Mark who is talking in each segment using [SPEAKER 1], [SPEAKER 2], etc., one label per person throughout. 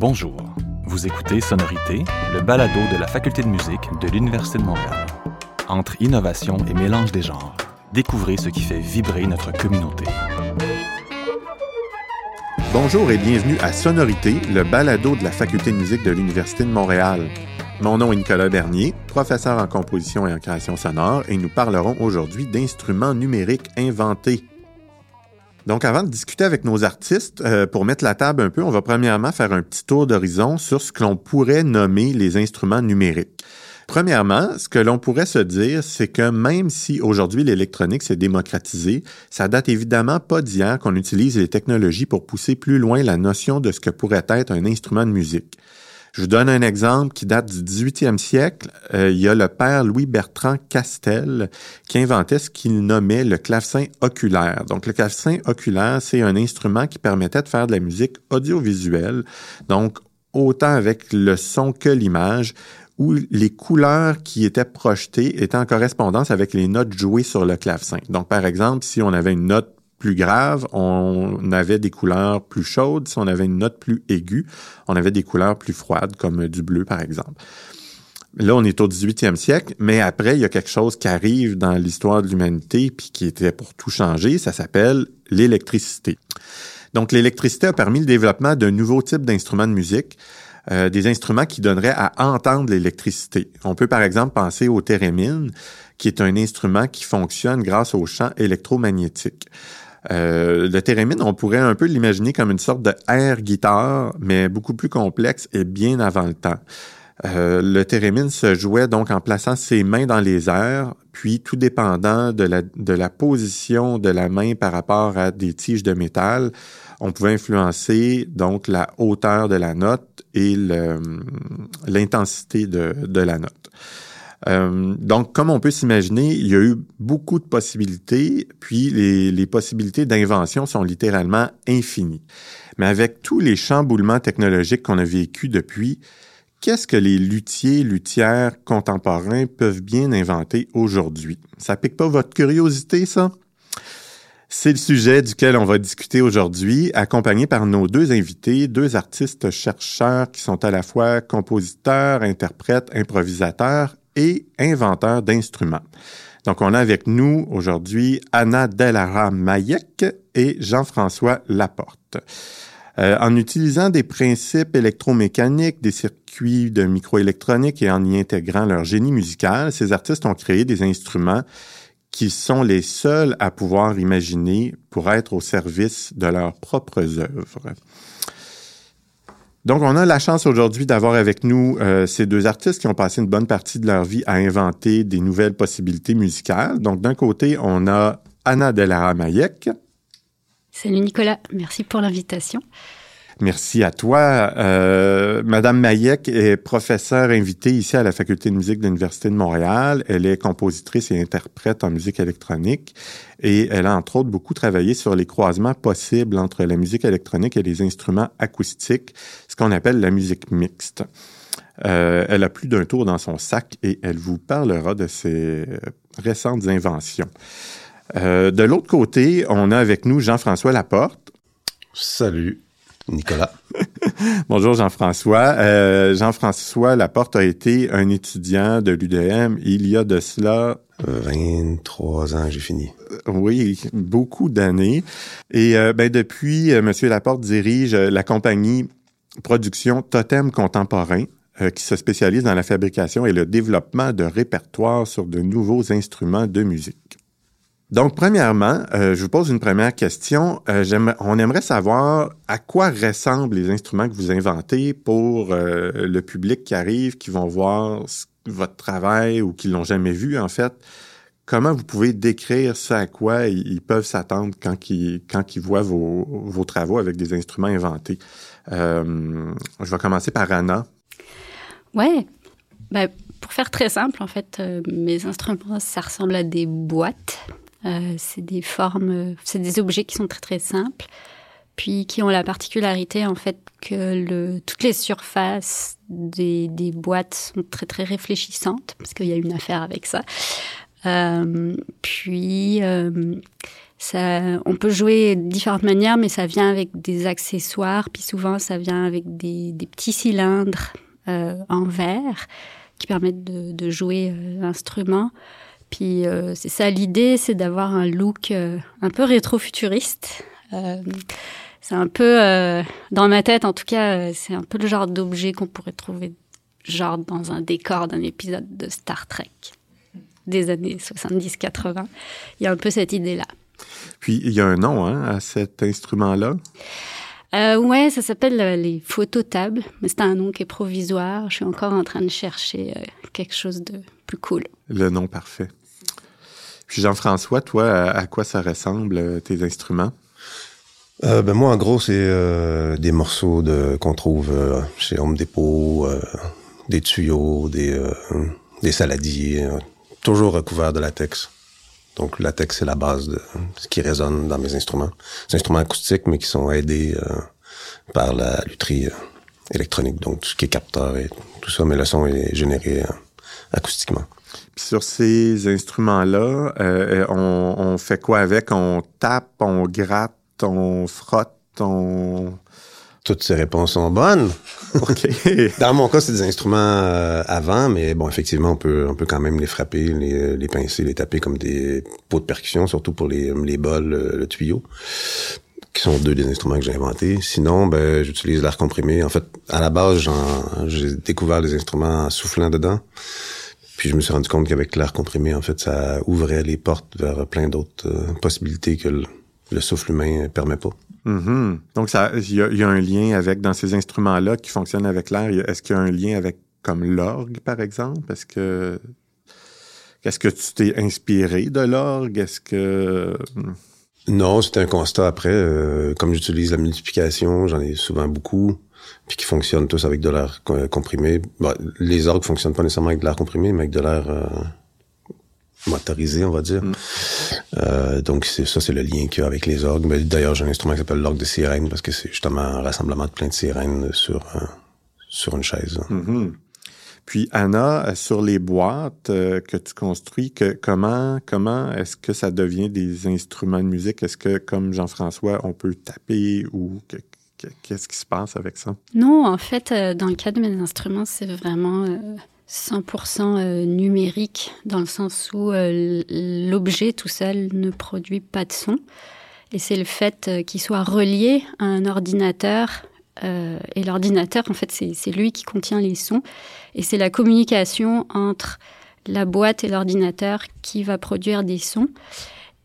[SPEAKER 1] Bonjour, vous écoutez Sonorité, le balado de la Faculté de musique de l'Université de Montréal. Entre innovation et mélange des genres, découvrez ce qui fait vibrer notre communauté.
[SPEAKER 2] Bonjour et bienvenue à Sonorité, le balado de la Faculté de musique de l'Université de Montréal. Mon nom est Nicolas Bernier, professeur en composition et en création sonore, et nous parlerons aujourd'hui d'instruments numériques inventés. Donc, avant de discuter avec nos artistes, euh, pour mettre la table un peu, on va premièrement faire un petit tour d'horizon sur ce que l'on pourrait nommer les instruments numériques. Premièrement, ce que l'on pourrait se dire, c'est que même si aujourd'hui l'électronique s'est démocratisée, ça date évidemment pas d'hier qu'on utilise les technologies pour pousser plus loin la notion de ce que pourrait être un instrument de musique. Je vous donne un exemple qui date du 18e siècle. Euh, il y a le père Louis-Bertrand Castel qui inventait ce qu'il nommait le clavecin oculaire. Donc, le clavecin oculaire, c'est un instrument qui permettait de faire de la musique audiovisuelle, donc autant avec le son que l'image, où les couleurs qui étaient projetées étaient en correspondance avec les notes jouées sur le clavecin. Donc, par exemple, si on avait une note plus grave, on avait des couleurs plus chaudes. Si on avait une note plus aiguë, on avait des couleurs plus froides, comme du bleu, par exemple. Là, on est au 18e siècle, mais après, il y a quelque chose qui arrive dans l'histoire de l'humanité, puis qui était pour tout changer, ça s'appelle l'électricité. Donc, l'électricité a permis le développement d'un nouveau type d'instruments de musique, euh, des instruments qui donneraient à entendre l'électricité. On peut par exemple penser au thérémine, qui est un instrument qui fonctionne grâce au champ électromagnétique. Euh, le thérémine, on pourrait un peu l'imaginer comme une sorte de air guitare, mais beaucoup plus complexe et bien avant le temps. Euh, le thérémine se jouait donc en plaçant ses mains dans les airs, puis tout dépendant de la, position de la main par rapport à des tiges de métal, on pouvait influencer donc la hauteur de la note et l'intensité de la note. Euh, donc, comme on peut s'imaginer, il y a eu beaucoup de possibilités, puis les, les possibilités d'invention sont littéralement infinies. Mais avec tous les chamboulements technologiques qu'on a vécus depuis, qu'est-ce que les luthiers, luthières contemporains peuvent bien inventer aujourd'hui? Ça pique pas votre curiosité, ça? C'est le sujet duquel on va discuter aujourd'hui, accompagné par nos deux invités, deux artistes chercheurs qui sont à la fois compositeurs, interprètes, improvisateurs et inventeur d'instruments. Donc, on a avec nous aujourd'hui Anna Delara Mayek et Jean-François Laporte. Euh, en utilisant des principes électromécaniques, des circuits de microélectronique et en y intégrant leur génie musical, ces artistes ont créé des instruments qui sont les seuls à pouvoir imaginer pour être au service de leurs propres œuvres. Donc, on a la chance aujourd'hui d'avoir avec nous euh, ces deux artistes qui ont passé une bonne partie de leur vie à inventer des nouvelles possibilités musicales. Donc, d'un côté, on a Anna Delara Mayek.
[SPEAKER 3] Salut Nicolas, merci pour l'invitation.
[SPEAKER 2] Merci à toi. Euh, Madame Mayek est professeure invitée ici à la Faculté de musique de l'Université de Montréal. Elle est compositrice et interprète en musique électronique et elle a entre autres beaucoup travaillé sur les croisements possibles entre la musique électronique et les instruments acoustiques, ce qu'on appelle la musique mixte. Euh, elle a plus d'un tour dans son sac et elle vous parlera de ses récentes inventions. Euh, de l'autre côté, on a avec nous Jean-François Laporte.
[SPEAKER 4] Salut. Nicolas.
[SPEAKER 2] Bonjour Jean-François. Euh, Jean-François Laporte a été un étudiant de l'UDM il y a de cela
[SPEAKER 4] 23 ans, j'ai fini.
[SPEAKER 2] Euh, oui, beaucoup d'années. Et euh, ben, depuis, euh, Monsieur Laporte dirige la compagnie Production Totem Contemporain, qui se spécialise dans la fabrication et le développement de répertoires sur de nouveaux instruments de musique. Donc, premièrement, euh, je vous pose une première question. Euh, on aimerait savoir à quoi ressemblent les instruments que vous inventez pour euh, le public qui arrive, qui vont voir votre travail ou qui l'ont jamais vu, en fait. Comment vous pouvez décrire ce à quoi ils, peuvent s'attendre quand ils, quand ils voient vos, vos travaux avec des instruments inventés? je vais commencer par Anna.
[SPEAKER 3] Ouais. Ben, pour faire très simple, en fait, mes instruments, ça ressemble à des boîtes euh, c'est des formes, c'est des objets qui sont très très simples, puis qui ont la particularité en fait que le, toutes les surfaces des, des boîtes sont très très réfléchissantes parce qu'il y a une affaire avec ça. Euh, puis euh, Ça, on peut jouer de différentes manières, mais ça vient avec des accessoires, puis souvent ça vient avec des, des petits cylindres euh, en verre qui permettent de, de jouer euh, l'instrument. Puis euh, c'est ça l'idée, c'est d'avoir un look euh, un peu rétro-futuriste. Euh, c'est un peu, dans ma tête en tout cas, c'est un peu le genre d'objet qu'on pourrait trouver genre dans un décor d'un épisode de Star Trek des années 70-80. Il y a un peu cette idée-là.
[SPEAKER 2] Puis il y a un nom hein, à cet instrument-là?
[SPEAKER 3] Euh, ouais, ça s'appelle euh, les phototables, mais c'est un nom qui est provisoire. Je suis encore en train de chercher euh, quelque chose de plus cool.
[SPEAKER 2] Le nom parfait. Puis Jean-François, toi, à, à, quoi ça ressemble euh, tes instruments?
[SPEAKER 4] Euh, ben moi, en gros, c'est euh, des morceaux de qu'on trouve euh, chez Home Depot, des tuyaux, des, des saladiers, toujours recouverts de latex. Donc, le latex, c'est la base de ce qui résonne dans mes instruments. C'est instruments acoustiques, mais qui sont aidés par la lutherie électronique, donc tout ce qui est capteur et tout ça, mais le son est généré acoustiquement.
[SPEAKER 2] Sur ces instruments-là, euh, on, on fait quoi avec? On tape, on gratte, on frotte, on...
[SPEAKER 4] Toutes ces réponses sont bonnes.
[SPEAKER 2] OK.
[SPEAKER 4] Dans mon cas, c'est des instruments euh, avant, mais bon, effectivement, on peut, on peut quand même les frapper, les, les pincer, les taper comme des pots de percussion, surtout pour les, les bols, le, le tuyau, qui sont deux des instruments que j'ai inventés. Sinon, ben, j'utilise l'air comprimé. En fait, à la base, j'ai découvert les instruments en soufflant dedans. Puis je me suis rendu compte qu'avec l'air comprimé, en fait, ça ouvrait les portes vers plein d'autres euh, possibilités que le, le souffle humain permet pas.
[SPEAKER 2] Mhm. Donc, ça, il y, a- il y a un lien avec, dans ces instruments-là qui fonctionnent avec l'air, est-ce qu'il y a un lien avec, comme l'orgue, par exemple? Est-ce que, est-ce que tu t'es inspiré de l'orgue? Est-ce que...
[SPEAKER 4] Non, c'était un constat après. euh, comme j'utilise la multiplication, j'en ai souvent beaucoup, puis qui fonctionnent tous avec de l'air co- comprimé. Bon, les orgues fonctionnent pas nécessairement avec de l'air comprimé, mais avec de l'air euh, motorisé, on va dire.
[SPEAKER 2] Mm.
[SPEAKER 4] Euh, donc c'est ça, c'est le lien qu'il y a avec les orgues. Mais d'ailleurs, j'ai un instrument qui s'appelle l'orgue de sirène parce que c'est justement un rassemblement de plein de sirènes sur euh, sur une chaise.
[SPEAKER 2] Mhm. Puis, Anna, sur les boîtes euh, que tu construis, que, comment, comment est-ce que ça devient des instruments de musique? Est-ce que, comme Jean-François, on peut taper ou que- qu'est-ce qui se passe avec ça?
[SPEAKER 3] Non, en fait, euh, dans le cas de mes instruments, c'est vraiment euh, 100% euh, numérique, dans le sens où euh, l'objet tout seul ne produit pas de son. Et c'est le fait euh, qu'il soit relié à un ordinateur. euh, et l'ordinateur, en fait, c'est lui qui contient les sons. Et c'est la communication entre la boîte et l'ordinateur qui va produire des sons.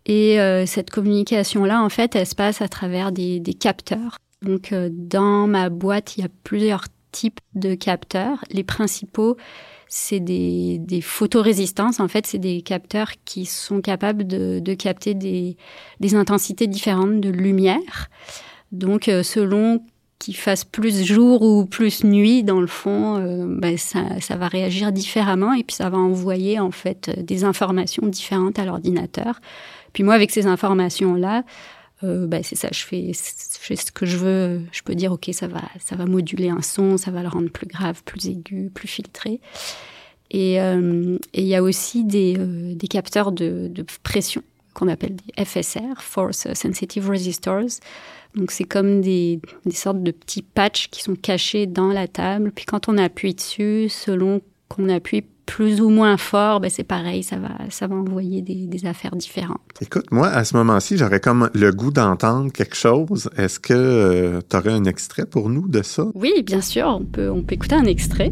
[SPEAKER 3] Et euh, cette communication-là, en fait, elle se passe à travers des capteurs. Donc, euh, dans ma boîte, il y a plusieurs types de capteurs. Les principaux, c'est des, des photorésistances. En fait, c'est des capteurs qui sont capables de, de capter des, des intensités différentes de lumière. Donc, euh, selon qu'il fasse plus jour ou plus nuit, dans le fond, euh, ben, ça, ça va réagir différemment et puis ça va envoyer en fait des informations différentes à l'ordinateur. Puis moi, avec ces informations-là, euh, ben, c'est ça, je fais, je fais ce que je veux. Je peux dire, ok, ça va, ça va moduler un son, ça va le rendre plus grave, plus aigu, plus filtré. Et euh, il y a aussi des, euh, des capteurs de, de pression qu'on appelle des FSR, Force Sensitive Resistors. Donc c'est comme des, des sortes de petits patchs qui sont cachés dans la table. Puis quand on appuie dessus, selon qu'on appuie plus ou moins fort, ben c'est pareil, ça va, ça va envoyer des, des affaires différentes.
[SPEAKER 2] Écoute, moi, à ce moment-ci, j'aurais comme le goût d'entendre quelque chose. Est-ce que tu aurais un extrait pour nous de ça?
[SPEAKER 3] Oui, bien sûr, on peut, on peut écouter un extrait.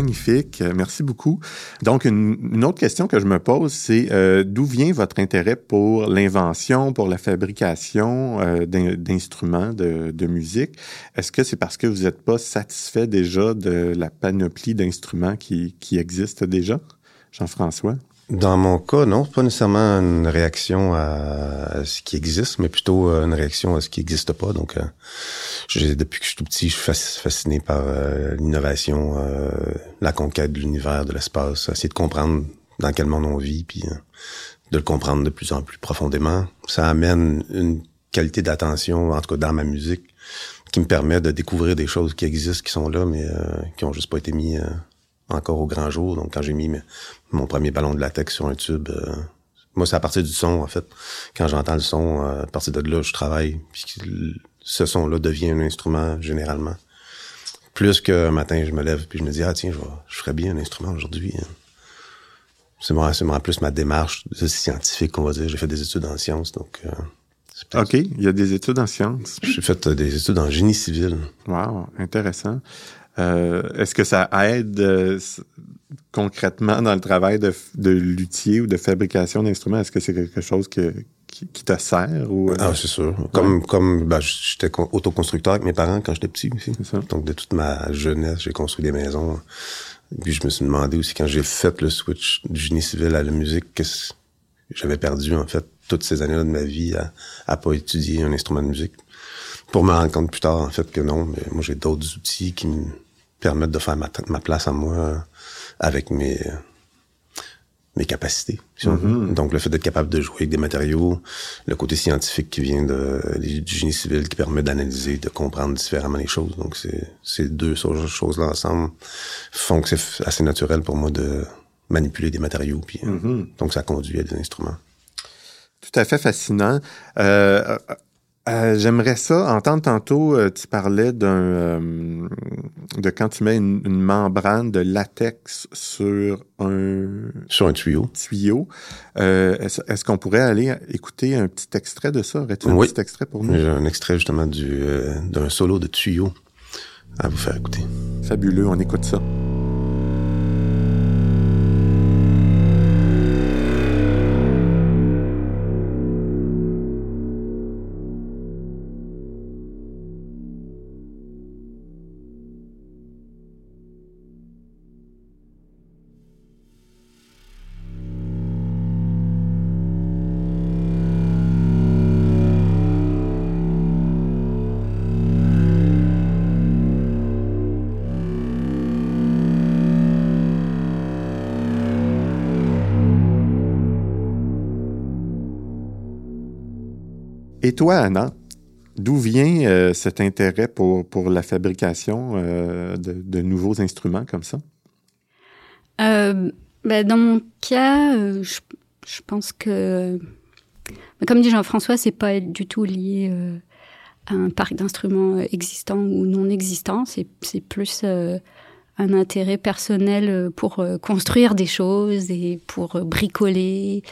[SPEAKER 2] Magnifique, Euh, merci beaucoup. Donc, une, autre question que je me pose, c'est euh, d'où vient votre intérêt pour l'invention, pour la fabrication euh, d'in- d'instruments de, de musique? Est-ce que c'est parce que vous n'êtes pas satisfait déjà de la panoplie d'instruments qui, qui existent déjà? Jean-François?
[SPEAKER 4] Dans mon cas, non, pas nécessairement une réaction à, ce qui existe, mais plutôt euh, une réaction à ce qui n'existe pas. Donc, euh, depuis que je suis tout petit, je suis fasciné par euh, l'innovation, la conquête de l'univers, de l'espace, essayer de comprendre dans quel monde on vit, puis de le comprendre de plus en plus profondément. Ça amène une qualité d'attention, en tout cas dans ma musique, qui me permet de découvrir des choses qui existent, qui sont là, mais qui ont juste pas été mis encore au grand jour. Donc, quand j'ai mis mon premier ballon de latex sur un tube, euh, moi, c'est à partir du son, en fait. Quand j'entends le son, euh, à partir de là, je travaille. Puis ce son-là devient un instrument, généralement. Plus qu'un matin, je me lève puis je me dis, ah tiens, je, je ferais bien un instrument aujourd'hui. Hein. C'est moi, c'est plus ma démarche scientifique, on va dire. J'ai fait des études en sciences, donc... Euh,
[SPEAKER 2] OK, il y a des études en sciences.
[SPEAKER 4] J'ai fait des études en génie civil.
[SPEAKER 2] Wow, intéressant. Euh, est-ce que ça aide euh, concrètement dans le travail de, de luthier ou de fabrication d'instruments? Est-ce que c'est quelque chose que, qui, te sert? Ou,
[SPEAKER 4] euh? Ah, c'est sûr. Comme, comme ben, j'étais autoconstructeur avec mes parents quand j'étais petit aussi. Donc, de toute ma jeunesse, j'ai construit des maisons. Puis je me suis demandé aussi, quand j'ai fait le switch du génie civil à la musique, qu'est-ce j'avais perdu, en fait, toutes ces années-là de ma vie à, à pas étudier un instrument de musique. Pour me rendre compte plus tard, en fait, que non, mais moi, j'ai d'autres outils qui me permettre de faire ma, ma place à moi avec mes mes capacités. Mm-hmm. Donc le fait d'être capable de jouer avec des matériaux, le côté scientifique qui vient de, du génie civil qui permet d'analyser, de comprendre différemment les choses. Donc c'est ces deux choses-là ensemble font que c'est assez naturel pour moi de manipuler des matériaux. Puis, mm-hmm. Donc ça conduit à des instruments.
[SPEAKER 2] Tout à fait fascinant. Euh, euh, j'aimerais ça entendre tantôt, euh, tu parlais d'un euh, de quand tu mets une, membrane de latex sur un
[SPEAKER 4] sur un tuyau.
[SPEAKER 2] Tuyau. Est-ce qu'on pourrait aller écouter un petit extrait de ça? Aurais-tu un petit extrait pour nous?
[SPEAKER 4] J'ai un extrait justement du d'un solo de tuyau à vous faire écouter.
[SPEAKER 2] Fabuleux, on écoute ça. Et toi, Anna, d'où vient euh, cet intérêt pour, pour la fabrication euh, de, nouveaux instruments comme ça?
[SPEAKER 3] Euh, ben, dans mon cas, je, pense que, ben, comme dit Jean-François, c'est pas du tout lié à un parc d'instruments existant ou non existant. C'est plus un intérêt personnel pour construire des choses et pour bricoler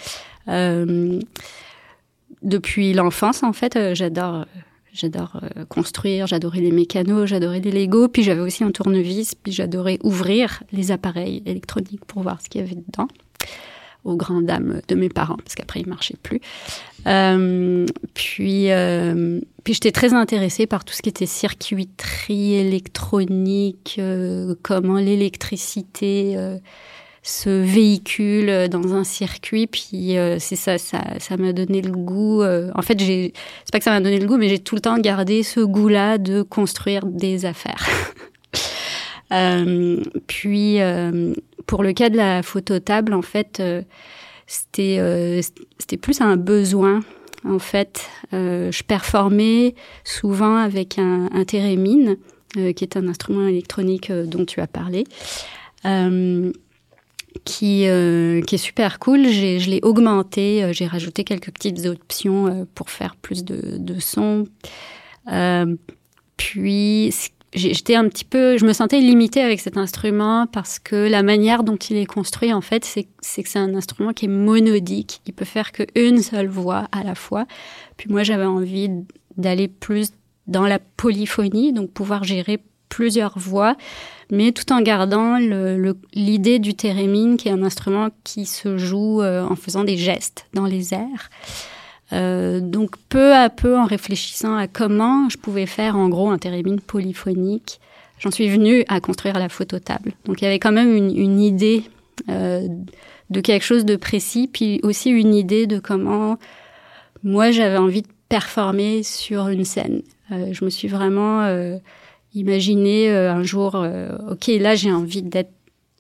[SPEAKER 3] depuis l'enfance, en fait, euh, j'adore j'adore euh, construire, j'adorais les mécanos, j'adorais les Lego, puis j'avais aussi un tournevis, puis j'adorais ouvrir les appareils électroniques pour voir ce qu'il y avait dedans, aux grandes dames de mes parents, parce qu'après ils marchaient plus. Euh, puis, euh, puis j'étais très intéressée par tout ce qui était circuiterie électronique, euh, comment l'électricité ce véhicule dans un circuit. Puis euh, c'est ça, ça, ça m'a donné le goût. Euh, en fait, j'ai, c'est pas que ça m'a donné le goût, mais j'ai tout le temps gardé ce goût-là de construire des affaires. euh, puis pour le cas de la phototable, en fait, c'était c'était plus un besoin. En fait, je performais souvent avec un, un qui est un instrument électronique dont tu as parlé. Euh, qui, euh, qui est super cool. Je l'ai augmenté, euh, j'ai rajouté quelques petites options euh, pour faire plus de, de son. puis j'étais un petit peu, je me sentais limitée avec cet instrument parce que la manière dont il est construit, en fait, c'est que c'est un instrument qui est monodique. Il peut faire qu'une seule voix à la fois. Puis moi, j'avais envie d'aller plus dans la polyphonie, donc pouvoir gérer plusieurs voix mais tout en gardant l'idée du thérémine, qui est un instrument qui se joue euh, en faisant des gestes dans les airs. Euh, donc peu à peu, en réfléchissant à comment je pouvais faire en gros un thérémine polyphonique, j'en suis venue à construire la phototable. Donc il y avait quand même une, idée de quelque chose de précis, puis aussi une idée de comment moi j'avais envie de performer sur une scène. je me suis vraiment imaginé un jour, ok, là j'ai envie d'être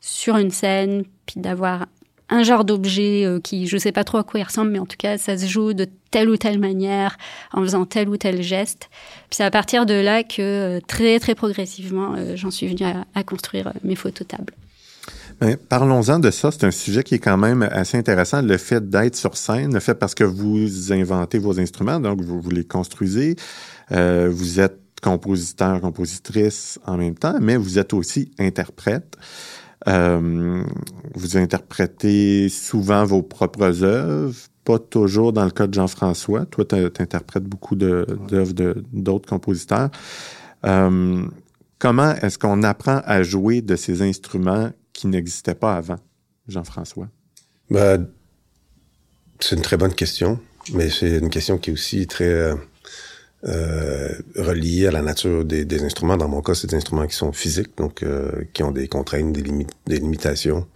[SPEAKER 3] sur une scène, puis d'avoir un genre d'objet euh, qui, je sais pas trop à quoi il ressemble, mais en tout cas, ça se joue de telle ou telle manière, en faisant tel ou tel geste. Puis c'est à partir de là que euh, très très progressivement, euh, j'en suis venue à, construire mes phototables.
[SPEAKER 2] Parlons-en de ça. C'est un sujet qui est quand même assez intéressant. Le fait d'être sur scène, le fait parce que vous inventez vos instruments, donc vous les construisez. vous êtes compositeur, compositrice en même temps, mais vous êtes aussi interprète. Euh, vous interprétez souvent vos propres œuvres, pas toujours dans le cas de Jean-François. Toi, tu interprètes beaucoup d'œuvres d'autres compositeurs. Euh, comment est-ce qu'on apprend à jouer de ces instruments qui n'existaient pas avant, Jean-François?
[SPEAKER 4] Ben, c'est une très bonne question, mais c'est une question qui est aussi très euh, relié à la nature des, instruments. Dans mon cas, c'est des instruments qui sont physiques, donc euh, qui ont des contraintes, des, limites, des limitations,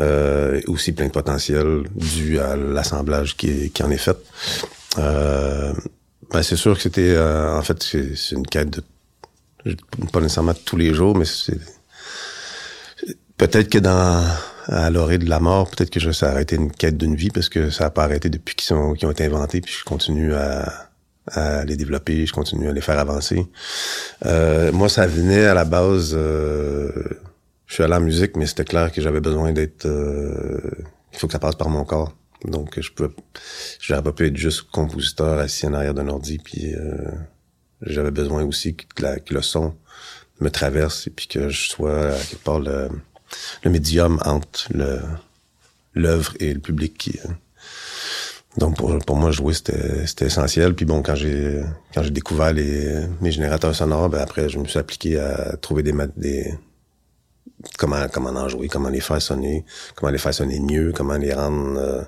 [SPEAKER 4] euh, aussi plein de potentiel dû à l'assemblage qui, en est fait. Euh, ben c'est sûr que c'était, en fait, c'est une quête de, pas nécessairement tous les jours, mais c'est peut-être que dans à l'orée de la mort, peut-être que je ça a arrêté une quête d'une vie parce que ça a pas arrêté depuis qu'ils sont qu'ils ont été inventés, puis je continue à à les développer, je continue à les faire avancer. Euh, moi, ça venait à la base, euh, je suis allé en musique, mais c'était clair que j'avais besoin d'être, euh, il faut que ça passe par mon corps. Donc, je peux, j'aurais pas pu être juste compositeur assis en arrière d'un ordi, puis euh, j'avais besoin aussi que, que, le son me traverse et puis que je sois quelque part le, le médium entre le l'œuvre et le public qui donc pour, pour moi jouer c'était c'était essentiel. Puis bon quand j'ai quand j'ai découvert les mes générateurs sonores ben après je me suis appliqué à trouver des des comment comment en jouer comment les faire sonner comment les faire sonner mieux comment les rendre euh,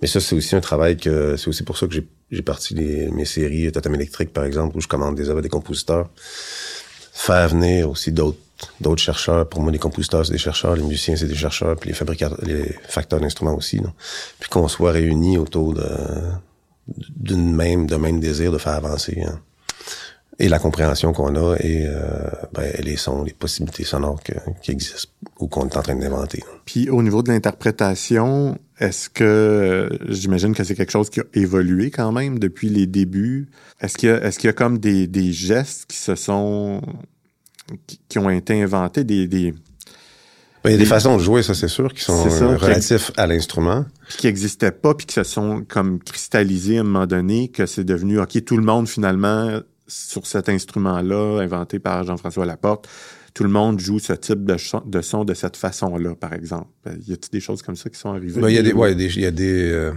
[SPEAKER 4] mais ça c'est aussi un travail que c'est aussi pour ça que j'ai j'ai parti les, mes séries Totem électrique par exemple où je commande des œuvres des compositeurs faire venir aussi d'autres d'autres chercheurs. Pour moi, les compositeurs, c'est des chercheurs, les musiciens, c'est des chercheurs, puis les fabricateurs, les facteurs d'instruments aussi. Puis qu'on soit réunis autour de d'une même, de même désir de faire avancer. Hein. Et la compréhension qu'on a et euh, ben, les sons, les possibilités sonores qui existent ou qu'on est en train d'inventer.
[SPEAKER 2] Puis au niveau de l'interprétation, est-ce que j'imagine que c'est quelque chose qui a évolué quand même depuis les débuts? Est-ce qu'il y a est-ce y a comme des gestes qui se sont qui, ont été inventés, des, des
[SPEAKER 4] ben, il y a des, façons de jouer, ça c'est sûr, qui sont relatifs à l'instrument.
[SPEAKER 2] Qui n'existaient pas, puis qui se sont comme cristallisés à un moment donné, que c'est devenu, OK, tout le monde finalement, sur cet instrument-là, inventé par Jean-François Laporte, tout le monde joue ce type de, son de, son de cette façon-là, par exemple. Y a-t-il des choses comme ça qui sont arrivées?
[SPEAKER 4] Ben, il y a des, ouais, il y a des, euh,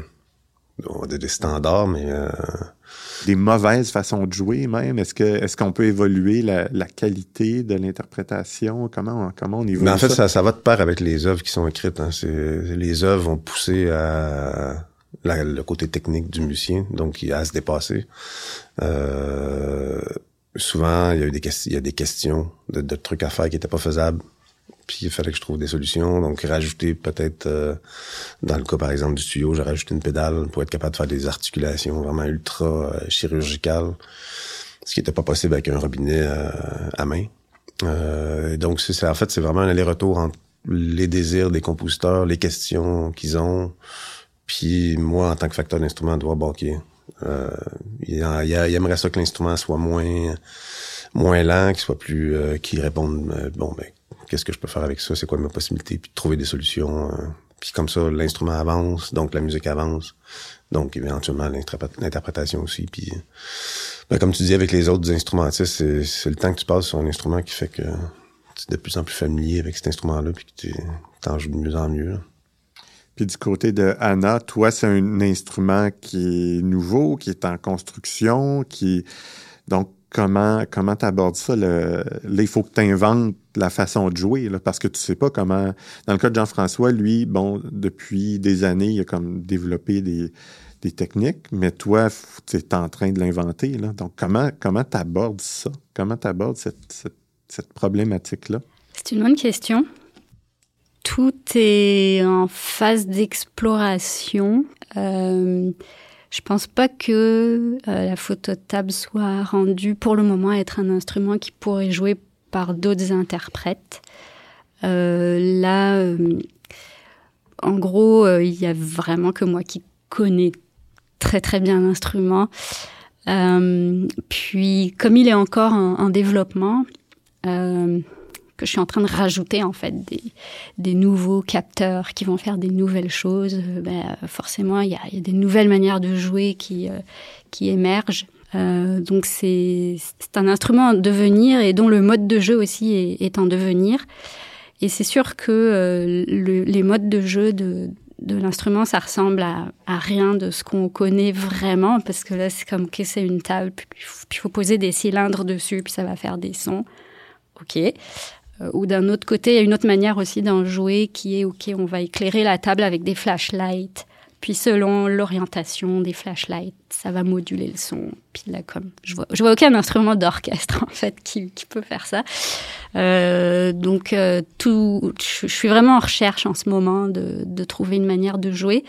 [SPEAKER 4] des, standards, mais... Euh,
[SPEAKER 2] des mauvaises façons de jouer même? Est-ce que est-ce qu'on peut évoluer la, la qualité de l'interprétation? Comment, comment on évolue
[SPEAKER 4] Mais en fait,
[SPEAKER 2] ça?
[SPEAKER 4] ça, va de pair avec les œuvres qui sont écrites. Hein. Les œuvres vont pousser à le côté technique du musicien, donc à se dépasser. Euh, souvent, il y a eu des, il y a des questions de, de trucs à faire qui n'étaient pas faisables puis il fallait que je trouve des solutions. Donc rajouter peut-être euh, dans le cas par exemple du tuyau, j'ai rajouté une pédale pour être capable de faire des articulations vraiment ultra euh, chirurgicales, ce qui n'était pas possible avec un robinet euh, à main. donc c'est en fait c'est vraiment un aller-retour entre les désirs des compositeurs, les questions qu'ils ont, puis moi en tant que facteur d'instrument voir bon, ok, il, il, aimerait ça que l'instrument soit moins moins lent, qu'il soit plus qui réponde bon ben qu'est-ce que je peux faire avec ça, c'est quoi mes possibilités, puis trouver des solutions. Euh, puis comme ça, l'instrument avance, donc la musique avance, donc éventuellement l'interprétation aussi. Puis ben, comme tu dis avec les autres instrumentistes, c'est le temps que tu passes sur un instrument qui fait que tu es de plus en plus familier avec cet instrument-là, puis que tu en joues de mieux en mieux.
[SPEAKER 2] Puis du côté de Anna, toi, c'est un instrument qui est nouveau, qui est en construction, qui donc comment comment abordes ça là il faut que tu inventes la façon de jouer parce que tu sais pas comment dans le cas de Jean-François lui bon depuis des années il a comme développé des, techniques mais toi tu es en train de l'inventer donc comment comment abordes ça? Comment tu abordes cette, cette, cette problématique là
[SPEAKER 3] c'est une bonne question. Tout est en phase d'exploration. Euh, je pense pas que euh, la photo table soit rendue pour le moment être un instrument qui pourrait jouer par d'autres interprètes. Euh, là, euh, en gros, euh, il y a vraiment que moi qui connais très très bien l'instrument. Euh, puis, comme il est encore en, en développement, euh, que je suis en train de rajouter en fait des, des nouveaux capteurs qui vont faire des nouvelles choses, euh, ben, forcément il y a, y a des nouvelles manières de jouer qui, euh, qui émergent. Euh, donc c'est un instrument en devenir et dont le mode de jeu aussi est, est en devenir. Et c'est sûr que euh, le- les modes de jeu de, de l'instrument, ça ressemble à, à rien de ce qu'on connaît vraiment, parce que là, c'est comme que c'est une table, puis il faut poser des cylindres dessus, puis ça va faire des sons. OK. Euh, ou d'un autre côté, il y a une autre manière aussi d'en jouer qui est, OK, on va éclairer la table avec des flashlights. Puis selon l'orientation des flashlights, ça va moduler le son. Puis là, comme je vois, je vois aucun instrument d'orchestre en fait qui, qui peut faire ça. Euh, donc euh, tout, je, suis vraiment en recherche en ce moment de, de trouver une manière de jouer.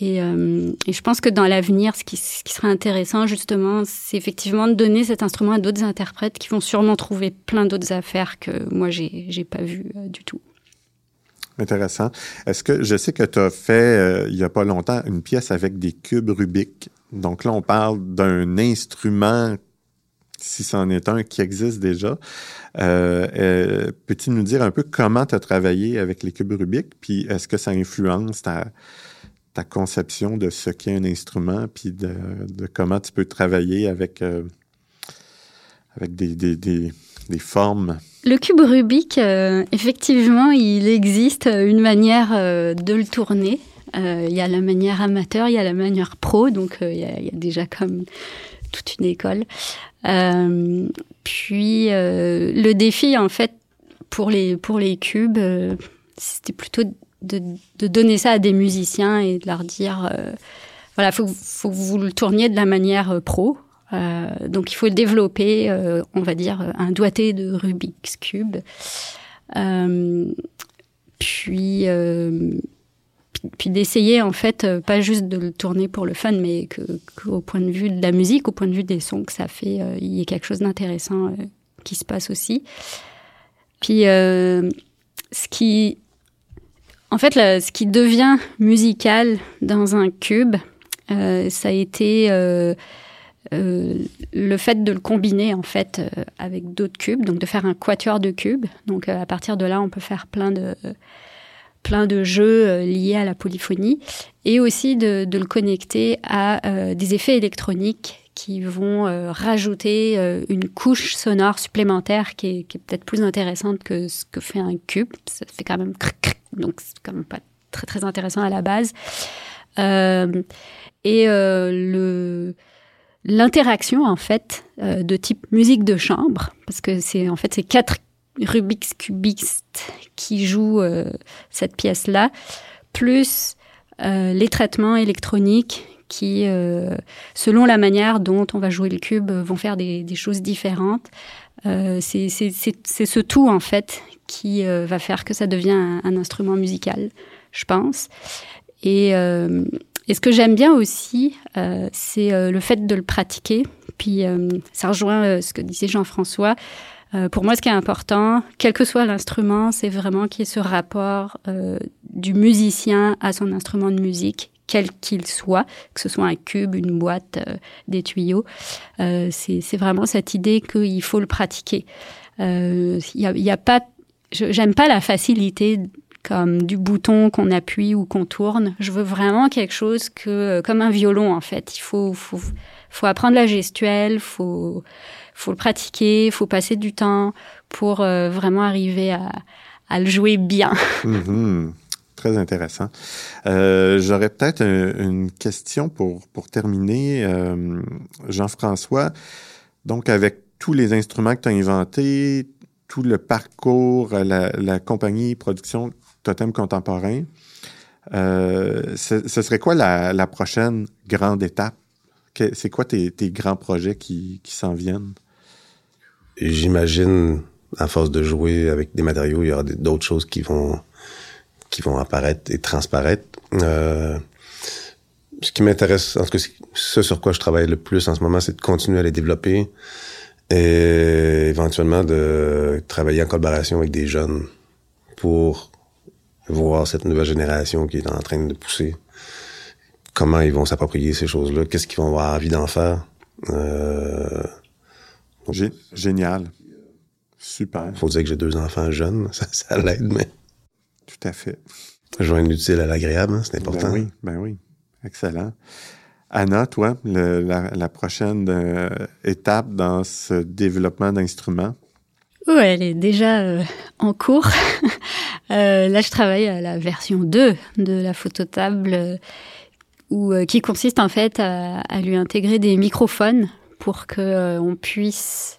[SPEAKER 3] Et, euh, et je pense que dans l'avenir, ce qui, ce serait intéressant justement, c'est effectivement de donner cet instrument à d'autres interprètes qui vont sûrement trouver plein d'autres affaires que moi j'ai j'ai pas vues euh, du tout.
[SPEAKER 2] Intéressant. Est-ce que je sais que tu as fait euh, il y a pas longtemps une pièce avec des cubes Rubik. Donc là, on parle d'un instrument, si c'en est un, qui existe déjà. Peux-tu nous dire un peu comment tu as travaillé avec les cubes Rubik? Puis est-ce que ça influence ta, ta conception de ce qu'est un instrument, puis de, de comment tu peux travailler avec, euh, avec des, des, des, des formes?
[SPEAKER 3] Le cube Rubik, euh, effectivement, il existe une manière euh, de le tourner. Il y a la manière amateur, il y a la manière pro, donc il y, y a déjà comme toute une école. Puis le défi, en fait, pour les pour les cubes, c'était plutôt de, de donner ça à des musiciens et de leur dire, euh, voilà, faut faut que vous le tourniez de la manière euh, pro. Euh, donc il faut développer, euh, on va dire, un doigté de Rubik's cube. Euh, puis euh, puis- d'essayer en fait euh, pas juste de le tourner pour le fun mais que qu'au point de vue de la musique au point de vue des sons que ça fait euh, il y ait quelque chose d'intéressant euh, qui se passe aussi puis euh, ce qui en fait ce qui devient musical dans un cube euh, ça a été euh, euh, le fait de le combiner en fait euh, avec d'autres cubes, donc de faire un quatuor de cubes. Donc à partir de là, on peut faire plein de plein de jeux liés à la polyphonie et aussi de, le connecter à des effets électroniques qui vont euh, rajouter euh, une couche sonore supplémentaire qui est, peut-être plus intéressante que ce que fait un cube. Ça fait quand même cric, cric, donc c'est quand même pas très très intéressant à la base. Euh, et le l'interaction en fait de type musique de chambre parce que c'est en fait c'est quatre Rubik's cubistes qui jouent cette pièce là plus les traitements électroniques qui euh, selon la manière dont on va jouer le cube vont faire des, des choses différentes euh, c'est ce tout en fait qui euh, va faire que ça devient un, un instrument musical je pense et euh, et ce que j'aime bien aussi, euh, c'est euh, le fait de le pratiquer. Puis euh, ça rejoint euh, ce que disait Jean-François. Euh, pour moi, ce qui est important, quel que soit l'instrument, c'est vraiment qu'il y ait ce rapport euh, du musicien à son instrument de musique, quel qu'il soit, que ce soit un cube, une boîte, euh, des tuyaux. Euh, c'est vraiment cette idée qu'il faut le pratiquer. Euh, Il il y pas, j'aime pas la facilité comme du bouton qu'on appuie ou qu'on tourne. Je veux vraiment quelque chose que, comme un violon en fait. Il faut, faut, faut apprendre la gestuelle, faut, faut le pratiquer, faut passer du temps pour euh, vraiment arriver à, le jouer bien.
[SPEAKER 2] Mhm. Très intéressant. Euh, J'aurais peut-être un- une question pour, terminer. Euh, Jean-François, donc avec tous les instruments que tu as inventés, tout le parcours, la, compagnie production Totem Contemporain, euh, ce, serait quoi la, prochaine grande étape? C'est quoi tes, grands projets qui, qui s'en viennent?
[SPEAKER 4] J'imagine, à force de jouer avec des matériaux, il y aura d'autres choses qui vont qui vont apparaître et transparaître. Euh, ce qui m'intéresse, en tout cas, ce sur quoi je travaille le plus en ce moment, c'est de continuer à les développer et éventuellement de travailler en collaboration avec des jeunes pour voir cette nouvelle génération qui est en train de pousser. Comment ils vont s'approprier ces choses-là, qu'est-ce qu'ils vont avoir envie d'en faire? Euh,
[SPEAKER 2] Génial. Super.
[SPEAKER 4] Faut dire que j'ai deux enfants jeunes, ça, ça l'aide, mais.
[SPEAKER 2] Tout à fait.
[SPEAKER 4] Joindre l'utile à l'agréable, hein, c'est important.
[SPEAKER 2] Ben oui, ben oui. Excellent. Anna, toi, la, prochaine euh, étape dans ce développement d'instruments?
[SPEAKER 3] Oui, elle est déjà euh, en cours. Euh, là, je travaille à la version 2 de la phototable, où, qui consiste en fait à, à, lui intégrer des microphones pour que on puisse,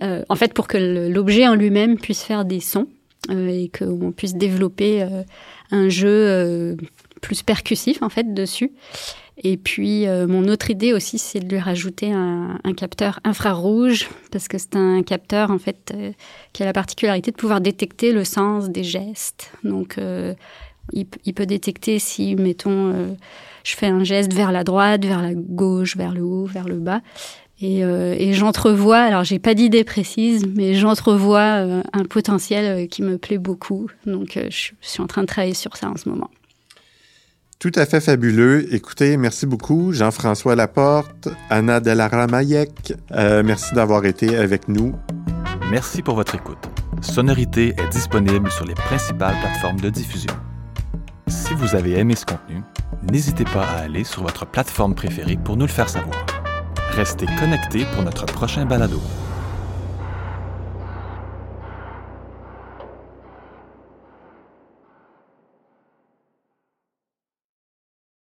[SPEAKER 3] en fait, pour que l'objet en lui-même puisse faire des sons et qu'on puisse développer un jeu plus percussif en fait dessus. Et puis euh, mon autre idée aussi, c'est de lui rajouter un, capteur infrarouge parce que c'est un capteur en fait euh, qui a la particularité de pouvoir détecter le sens des gestes. Donc euh, il, peut détecter si mettons je fais un geste vers la droite, vers la gauche, vers le haut, vers le bas. Et, et j'entrevois, alors j'ai pas d'idée précise, mais j'entrevois un potentiel qui me plaît beaucoup. Donc je suis en train de travailler sur ça en ce moment.
[SPEAKER 2] Tout à fait fabuleux. Écoutez, merci beaucoup, Jean-François Laporte, Anna Delara Mayek. Euh, merci d'avoir été avec nous.
[SPEAKER 1] Merci pour votre écoute. Sonorité est disponible sur les principales plateformes de diffusion. Si vous avez aimé ce contenu, n'hésitez pas à aller sur votre plateforme préférée pour nous le faire savoir. Restez connectés pour notre prochain balado.